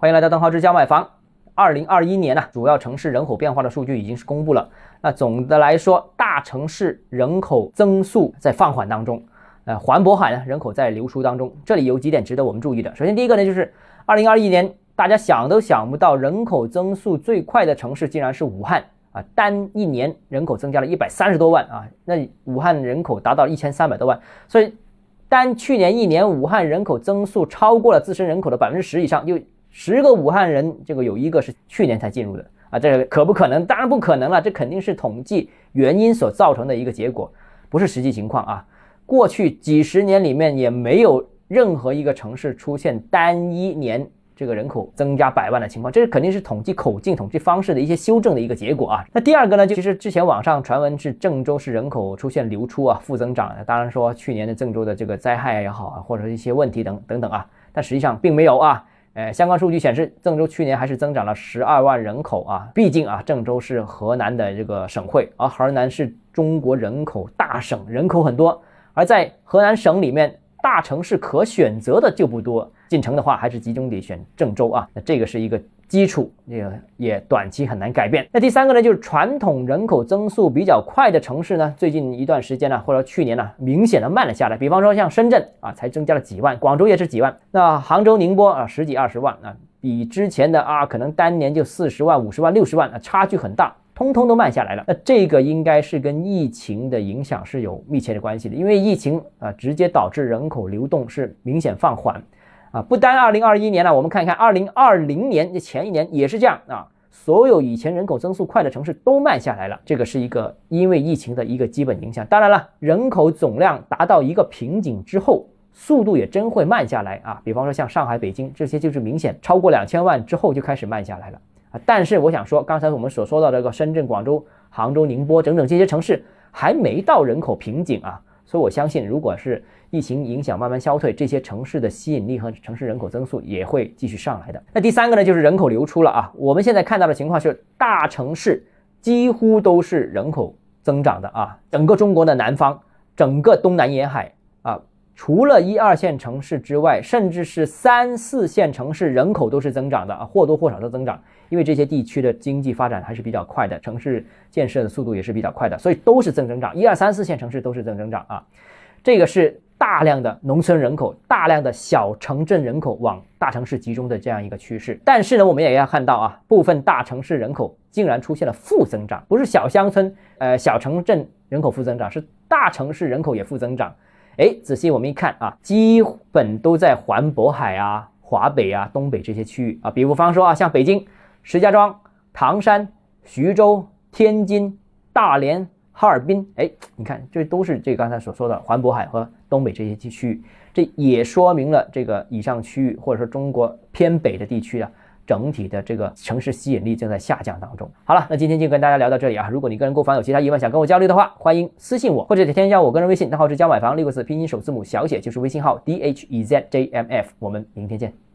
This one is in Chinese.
欢迎来到邓浩之家买房。二零二一年呢，主要城市人口变化的数据已经是公布了。那总的来说，大城市人口增速在放缓当中，呃，环渤海呢人口在流出当中。这里有几点值得我们注意的。首先，第一个呢，就是二零二一年，大家想都想不到，人口增速最快的城市竟然是武汉啊！单一年人口增加了一百三十多万啊！那武汉人口达到一千三百多万，所以。单去年一年，武汉人口增速超过了自身人口的百分之十以上，就十个武汉人，这个有一个是去年才进入的啊，这可不可能？当然不可能了，这肯定是统计原因所造成的一个结果，不是实际情况啊。过去几十年里面也没有任何一个城市出现单一年。这个人口增加百万的情况，这是肯定是统计口径、统计方式的一些修正的一个结果啊。那第二个呢，就其实之前网上传闻是郑州市人口出现流出啊，负增长。当然说去年的郑州的这个灾害也好啊，或者一些问题等等等啊，但实际上并没有啊。哎，相关数据显示，郑州去年还是增长了十二万人口啊。毕竟啊，郑州是河南的这个省会，而河南是中国人口大省，人口很多，而在河南省里面。大城市可选择的就不多，进城的话还是集中得选郑州啊。那这个是一个基础，也也短期很难改变。那第三个呢，就是传统人口增速比较快的城市呢，最近一段时间呢，或者去年呢，明显的慢了下来。比方说像深圳啊，才增加了几万，广州也是几万，那杭州、宁波啊，十几二十万啊，比之前的啊，可能单年就四十万、五十万、六十万啊，差距很大。通通都慢下来了，那这个应该是跟疫情的影响是有密切的关系的，因为疫情啊，直接导致人口流动是明显放缓，啊，不单二零二一年了，我们看一看二零二零年的前一年也是这样啊，所有以前人口增速快的城市都慢下来了，这个是一个因为疫情的一个基本影响。当然了，人口总量达到一个瓶颈之后，速度也真会慢下来啊，比方说像上海、北京这些就是明显超过两千万之后就开始慢下来了。啊，但是我想说，刚才我们所说到这个深圳、广州、杭州、宁波等等这些城市还没到人口瓶颈啊，所以我相信，如果是疫情影响慢慢消退，这些城市的吸引力和城市人口增速也会继续上来的。那第三个呢，就是人口流出了啊。我们现在看到的情况是，大城市几乎都是人口增长的啊，整个中国的南方，整个东南沿海啊。除了一二线城市之外，甚至是三四线城市人口都是增长的啊，或多或少的增长，因为这些地区的经济发展还是比较快的，城市建设的速度也是比较快的，所以都是正增长。一二三四线城市都是正增长啊，这个是大量的农村人口、大量的小城镇人口往大城市集中的这样一个趋势。但是呢，我们也要看到啊，部分大城市人口竟然出现了负增长，不是小乡村、呃小城镇人口负增长，是大城市人口也负增长。哎，仔细我们一看啊，基本都在环渤海啊、华北啊、东北这些区域啊。比方说啊，像北京、石家庄、唐山、徐州、天津、大连、哈尔滨，哎，你看这都是这刚才所说的环渤海和东北这些地区域。这也说明了这个以上区域或者说中国偏北的地区啊。整体的这个城市吸引力正在下降当中。好了，那今天就跟大家聊到这里啊。如果你个人购房有其他疑问想跟我交流的话，欢迎私信我或者添加我个人微信，账号是教买房六个字拼音首字母小写就是微信号 d h e z j m f。我们明天见。